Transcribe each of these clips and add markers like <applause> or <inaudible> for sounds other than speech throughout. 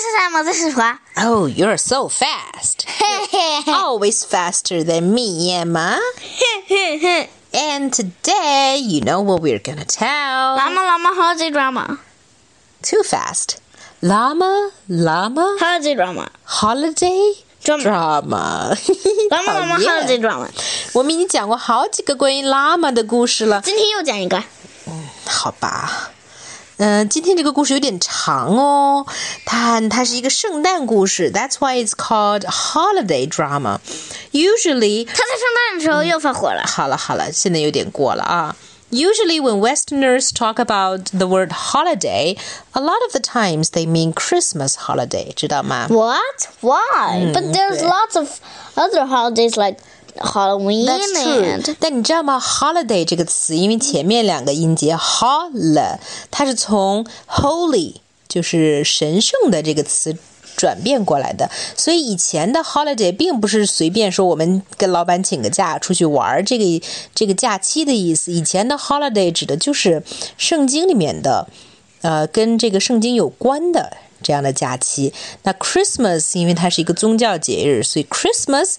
是山姆，这是花。 Oh, you're so fast. 嘿<laughs> 嘿嘿 Always faster than me, Emma. <laughs> 嘿嘿。 And today, you know what we're gonna tell. Llama, llama, holiday drama. Too fast. Llama, llama, Holiday drama. holiday Drama. drama. Llama, llama, <laughs> 讨厌 holiday drama. 我们已经讲过好几个关于 llama 的故事了，今天又讲一个。好吧？ 嗯、今天这个故事有点长哦，它它是一个圣诞故事，That's why it's called holiday drama. Usually 他在圣诞的时候又发火了。好了好了，现在有点过了啊。Usually, when Westerners talk about the word holiday, a lot of the times they mean Christmas holiday，知道吗 What? Why? But there's 对 lots of other holidays like Halloween That's 但你知道吗？holiday 这个词，因为前面两个音节 hol，它是从 holy 就是神圣的这个词转变过来的，所以以前的 holiday 并不是随便说我们跟老板请个假出去玩儿这个这个假期的意思。以前的 holiday 指的就是圣经里面的，呃，跟这个圣经有关的。这样的假期，那 Christmas 因为它是一个宗教节日，所以 Christmas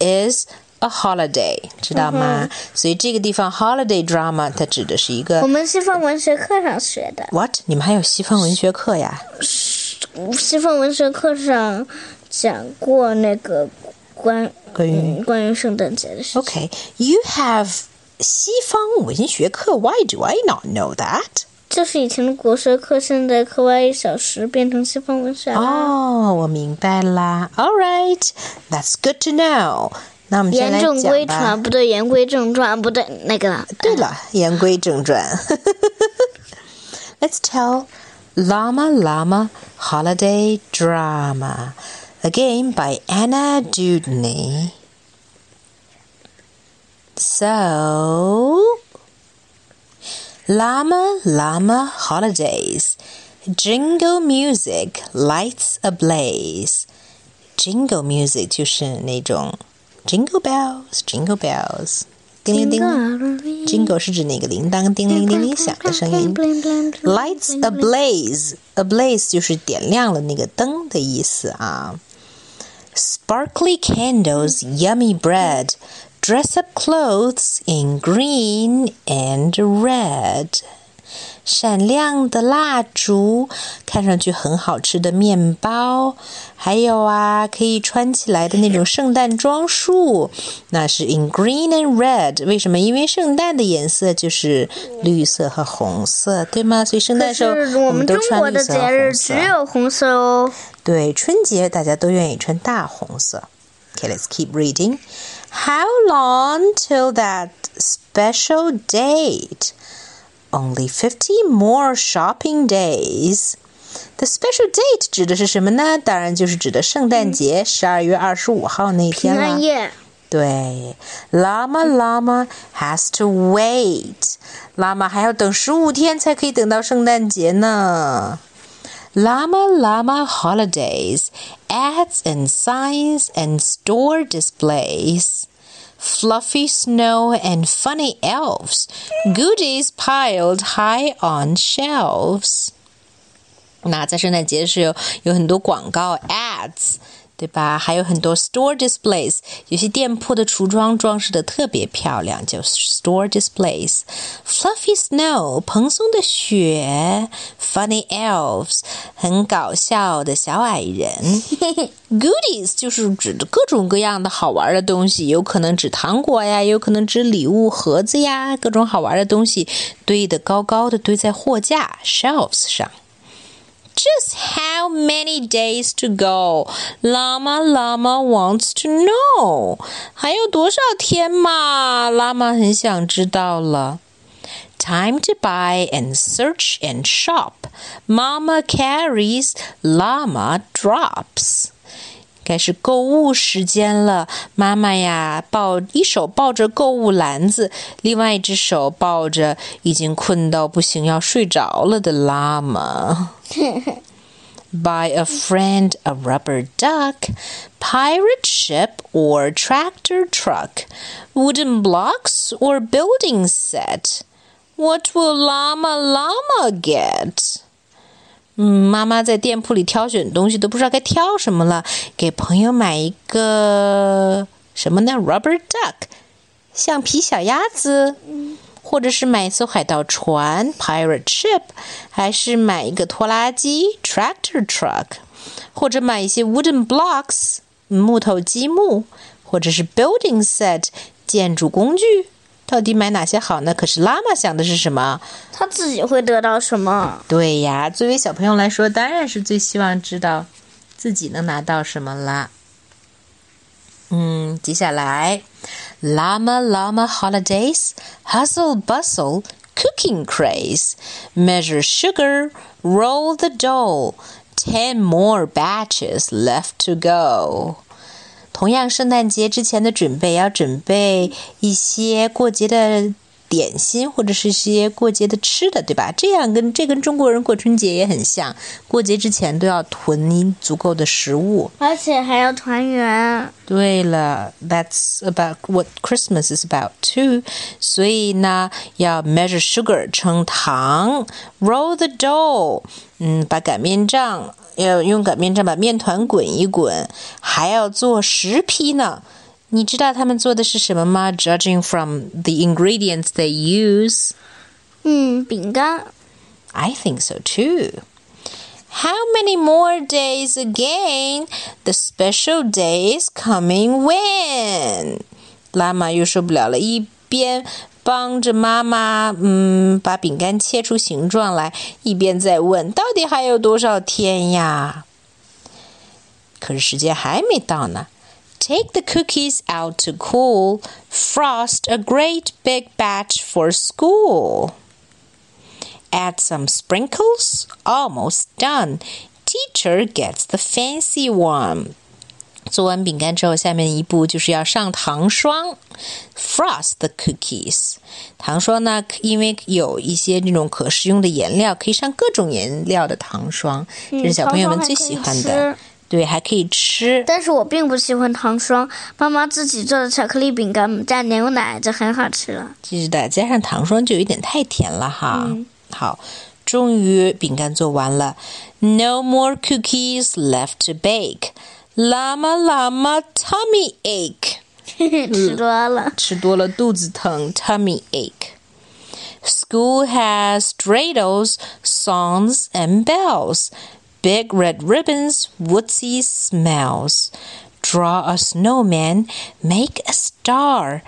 is a holiday，知道吗？所以这个地方 holiday drama 它指的是一个我们西方文学课上学的。what？你们还有西方文学课呀？西方文学课上讲过那个关关于嗯关于圣诞节的事情。Okay, you have 西方文学课。Why do I not know that? 就是以前的国学课，现在课外一小时变成西方文学了。哦，我明白啦。All right, that's good to know. 那我们言正规传不对，言归正传不对，那个。对了，言归正传。Let's <laughs> <laughs> tell Llama Llama Holiday Drama, a game by Anna Dewdney. So, Llama Llama Holidays, jingle music lights ablaze. Jingle music 就是那种。jingle bells, jingle bells，叮铃叮铃。Jingle 是指那个铃铛叮铃叮铃响的声音。Lights ablaze, ablaze 就是点亮了那个灯的意思啊。Sparkly candles, yummy bread, dress up clothes in green and red. 闪亮的蜡烛，看上去很好吃的面包，还有啊，可以穿起来的那种圣诞装束，那是 in green and red。为什么？因为圣诞的颜色就是绿色和红色，对吗？所以圣诞可时候是我们们都中国的穿绿色和节日红色只。有红色哦。对，春节大家都愿意穿大红色。Okay, let's keep reading. How long till that special date? only fifty more shopping days. The special date 指的是什么呢？当然就是指的圣诞节，十二月二十五号那一天了。对，Llama Llama has to wait。拉玛还要等十五天才可以等到圣诞节呢。Llama Llama holidays, ads and signs and store displays Fluffy snow and funny elves, goodies piled high on shelves. 那在圣诞节的时候，有很多广告 ads， 对吧？还有很多 store displays，有些店铺的橱窗装饰的特别漂亮，叫 store displays。Fluffy snow，蓬松的雪；funny elves，很搞笑的小矮人。<laughs> Goodies 就是指各种各样的好玩的东西，有可能指糖果呀，有可能指礼物盒子呀，各种好玩的东西堆得高高的，堆在货架 shelves 上。just how many days to go? Llama Llama wants to know. 还有多少天嘛？拉玛很想知道了。Time to buy and search and shop. Mama carries, Llama drops. 该是购物时间了，妈妈呀，抱一手抱着购物篮子，另外一只手抱着已经困到不行要睡着了的拉玛。Buy <laughs> a friend a rubber duck, pirate ship or tractor truck, wooden blocks or building set. What will Llama Llama get? 嗯，妈妈在店铺里挑选东西都不知道该挑什么了，给朋友买一个什么呢？Rubber duck，橡皮小鸭子，或者是买一艘海盗船，Pirate ship，还是买一个拖拉机，Tractor truck，或者买一些 wooden blocks，木头积木，或者是 building set，建筑工具。到底买哪些好呢？可是拉玛想的是什么？他自己会得到什么？对呀，作为小朋友来说，当然是最希望知道自己能拿到什么啦。嗯，接下来，Llama Llama holidays, hustle bustle, cooking craze, measure sugar, roll the dough, ten more batches left to go. 同样，圣诞节之前的准备要准备一些过节的点心，或者是一些过节的吃的，对吧？这样跟这跟中国人过春节也很像，过节之前都要囤足够的食物，而且还要团圆。对了，That's about what Christmas is about too。所以呢，要 measure sugar 称糖，roll the dough，嗯，把擀面杖。要用擀面杖把面团滚一滚，还要做十批呢。你知道他们做的是什么吗？Judging from the ingredients they use，嗯，饼干。I think so too. How many more days again? The special day is coming when? 拉玛又受不了了，一边 帮着妈妈，嗯，把饼干切出形状来，一边在问：“到底还有多少天呀？”可是时间还没到呢。Take the cookies out to cool. Frost a great big batch for school. Add some sprinkles. Almost done. Teacher gets the fancy one. 做完饼干之后，下面一步就是要上糖霜，frost the cookies。糖霜呢，因为有一些那种可食用的颜料，可以上各种颜料的糖霜，这是小朋友们最喜欢的。对，还可以吃。但是我并不喜欢糖霜，妈妈自己做的巧克力饼干蘸牛奶就很好吃了。是的，加上糖霜就有点太甜了哈。好，终于饼干做完了，No more cookies left to bake。Llama llama tummy <laughs> ache，吃多了，吃多了肚子疼，tummy ache。School has dreidels, songs, and bells. Big red ribbons, woodsy smells. Draw a snowman, make a star.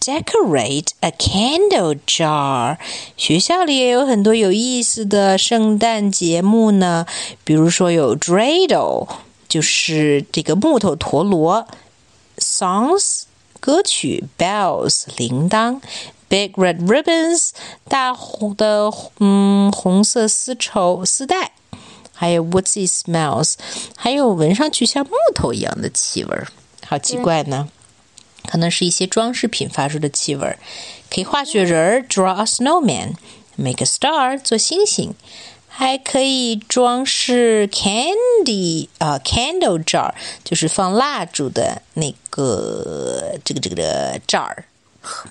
Decorate a candle jar。学校里也有很多有意思的圣诞节目呢，比如说有 dreidel。 就是这个木头陀螺，songs 歌曲，bells 铃铛，big red ribbons 大红的嗯红色丝绸丝带，还有 woodsy smells 还有闻上去像木头一样的气味儿，好奇怪呢。可能是一些装饰品发出的气味儿，可以画雪人儿，draw a snowman，make a star 做星星。还可以装饰 candy 啊，candle jar 就是放蜡烛的那个这个这个的 jar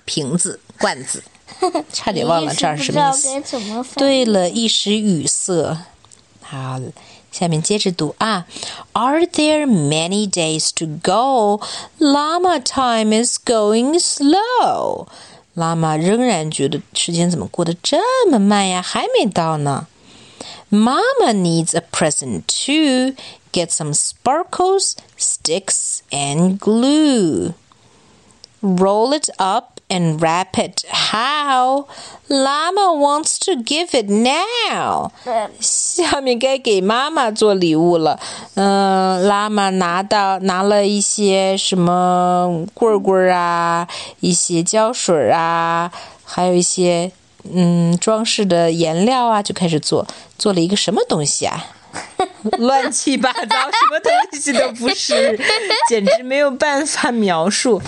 瓶子罐子，<laughs> 差点忘了这儿什么意思。对了，一时语塞。好，下面接着读啊。Are there many days to go? Llama time is going slow. 拉玛仍然觉得时间怎么过得这么慢呀？还没到呢。Mama needs a present too. Get some sparkles, sticks, and glue. Roll it up and wrap it how? Llama wants to give it now. 下面该给妈妈做礼物了。嗯，拉玛拿到拿了一些什么棍棍啊，一些胶水啊，还有一些 嗯，装饰的颜料啊，就开始做，做了一个什么东西啊？乱七八糟，什么东西都不是，简直没有办法描述。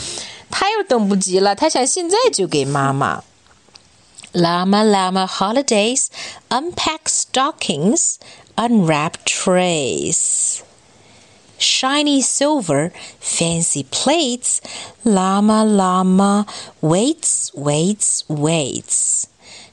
他又等不及了，他想现在就给妈妈。Llama Llama holidays, unpack stockings, unwrap trays. Shiny silver, fancy plates. Llama Llama waits, waits, waits.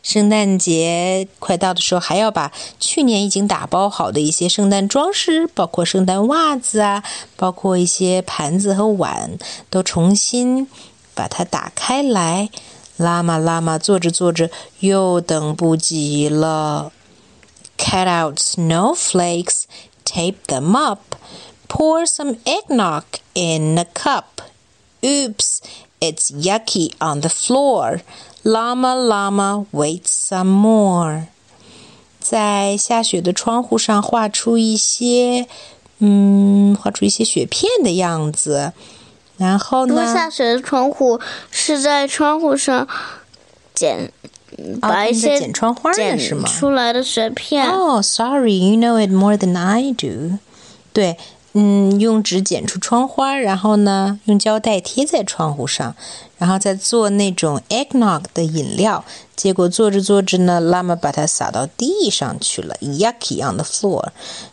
圣诞节快到的时候，还要把去年已经打包好的一些圣诞装饰，包括圣诞袜子啊，包括一些盘子和碗，都重新把它打开来。拉玛拉玛做着做着又等不及了。Cut out snowflakes, tape them up, pour some eggnog in a cup. Oops, it's yucky on the floor. Llama llama waits some more. 在下雪的窗户上画出一些，嗯，画出一些雪片的样子。然后呢？下雪的窗户是在窗户上剪，把一些剪窗花的是吗？出来的雪片。哦，Sorry，you know it more than I do。对， 嗯，用纸剪出窗花，然后呢，用胶带贴在窗户上，然后再做那种 eggnog 的饮料。结果做着做着呢，拉玛把它撒到地上去了，yucky on the floor。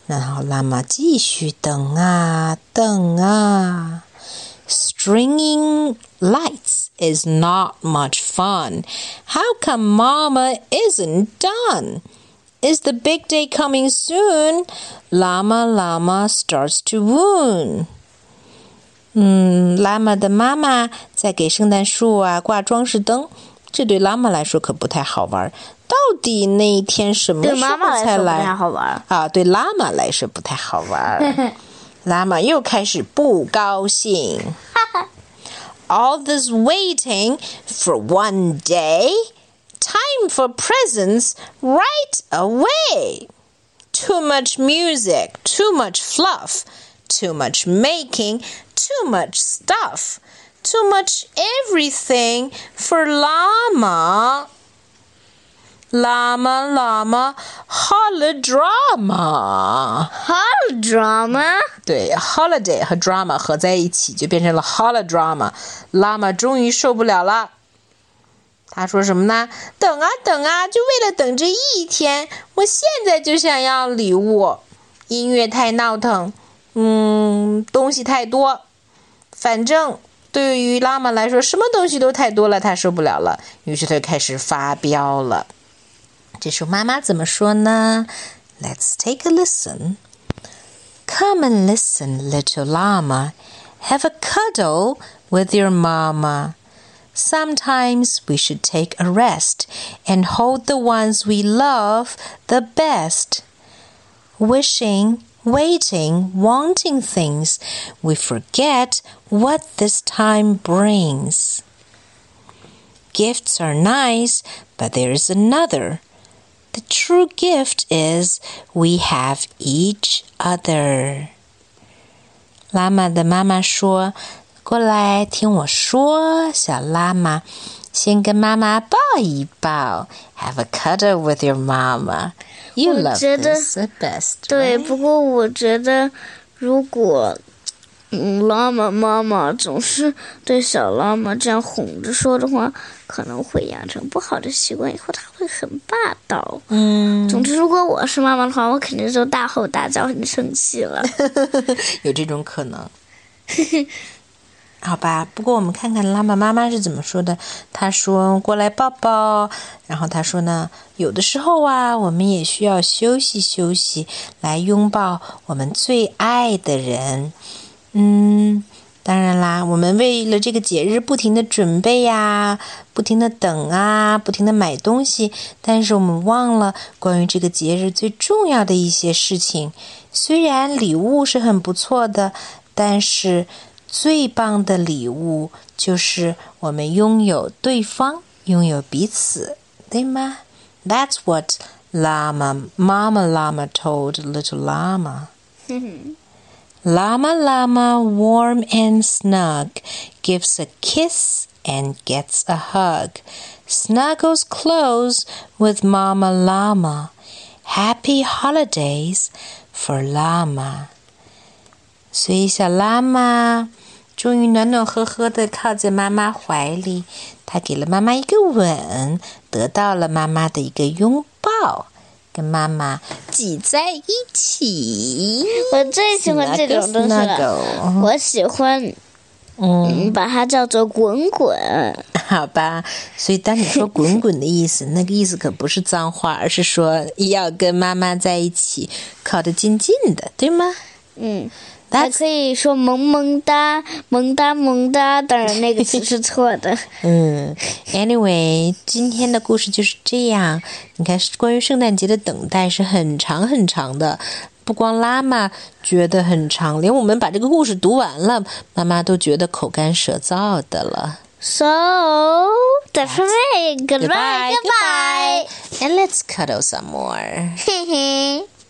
然后拉玛继续等啊等啊。Stringing lights is not much fun. How come Mama isn't done? Is the big day coming soon? Llama Llama starts to woon. 嗯，拉玛的妈妈在给圣诞树啊挂装饰灯，这对拉玛来说可不太好玩。到底那一天什么时候才来？对妈妈来说不太好玩啊，对拉玛来说不太好玩。拉玛又开始不高兴。All <laughs> <laughs> this waiting for one day, time for presents right away. Too much music, too much fluff, too much making, too much stuff, too much everything for Llama. Llama, llama, holodrama. Holodrama? 对，holiday 和 drama 合在一起就变成了 holodrama。拉玛终于受不了了， 他说什么呢？等啊等啊，就为了等这一天，我现在就想要礼物。音乐太闹腾，嗯，东西太多，反正对于拉玛来说，什么东西都太多了，他受不了了。于是他就开始发飙了。这时候妈妈怎么说呢？Let's take a listen. Come and listen, little llama. Have a cuddle with your mama. Sometimes we should take a rest and hold the ones we love the best. Wishing, waiting, wanting things, we forget what this time brings. Gifts are nice, but there is another. The true gift is we have each other. 拉玛的妈妈说：“ 过来听我说，小拉玛，先跟妈妈抱一抱，Have a cuddle with your mama. You <laughs> love this the best. 对，不过我觉得，如果嗯，拉玛妈妈总是对小拉玛这样哄着说的话，可能会养成不好的习惯，以后他会很霸道。嗯，总之，如果我是妈妈的话，我肯定就大吼大叫，很生气了。<laughs> 有这种可能。<laughs> 好吧，不过我们看看拉玛妈妈是怎么说的。她说：“过来抱抱。”然后她说呢：“有的时候啊，我们也需要休息休息，来拥抱我们最爱的人。”嗯，当然啦，我们为了这个节日不停的准备呀，不停的等啊，不停的买东西，但是我们忘了关于这个节日最重要的一些事情。虽然礼物是很不错的，但是最棒的礼物就是我们拥有对方，拥有彼此，对吗？That's what Llama Mama Llama told little Llama. <laughs> Llama Llama, warm and snug, gives a kiss and gets a hug. Snuggles close with Mama Llama. Happy holidays for Llama. 所以小拉玛终于暖暖和和的靠在妈妈怀里，他给了妈妈一个吻，得到了妈妈的一个拥抱。跟妈妈挤在一起。我最喜欢这种东西了。我喜欢，嗯，把它叫做滚滚。好吧。所以当你说“滚滚”的意思，<laughs> 那个意思可不是脏话，而是说要跟妈妈在一起，靠得近近的，对吗？嗯。还可以说萌萌哒，萌哒萌哒，当然那个词是错的。<laughs> 嗯，Anyway，今天的故事就是这样。你看，关于圣诞节的等待是很长很长的，不光拉玛觉得很长，连我们把这个故事读完了，妈妈都觉得口干舌燥的了。So that's it. Goodbye, goodbye, and let's cuddle some more. <laughs>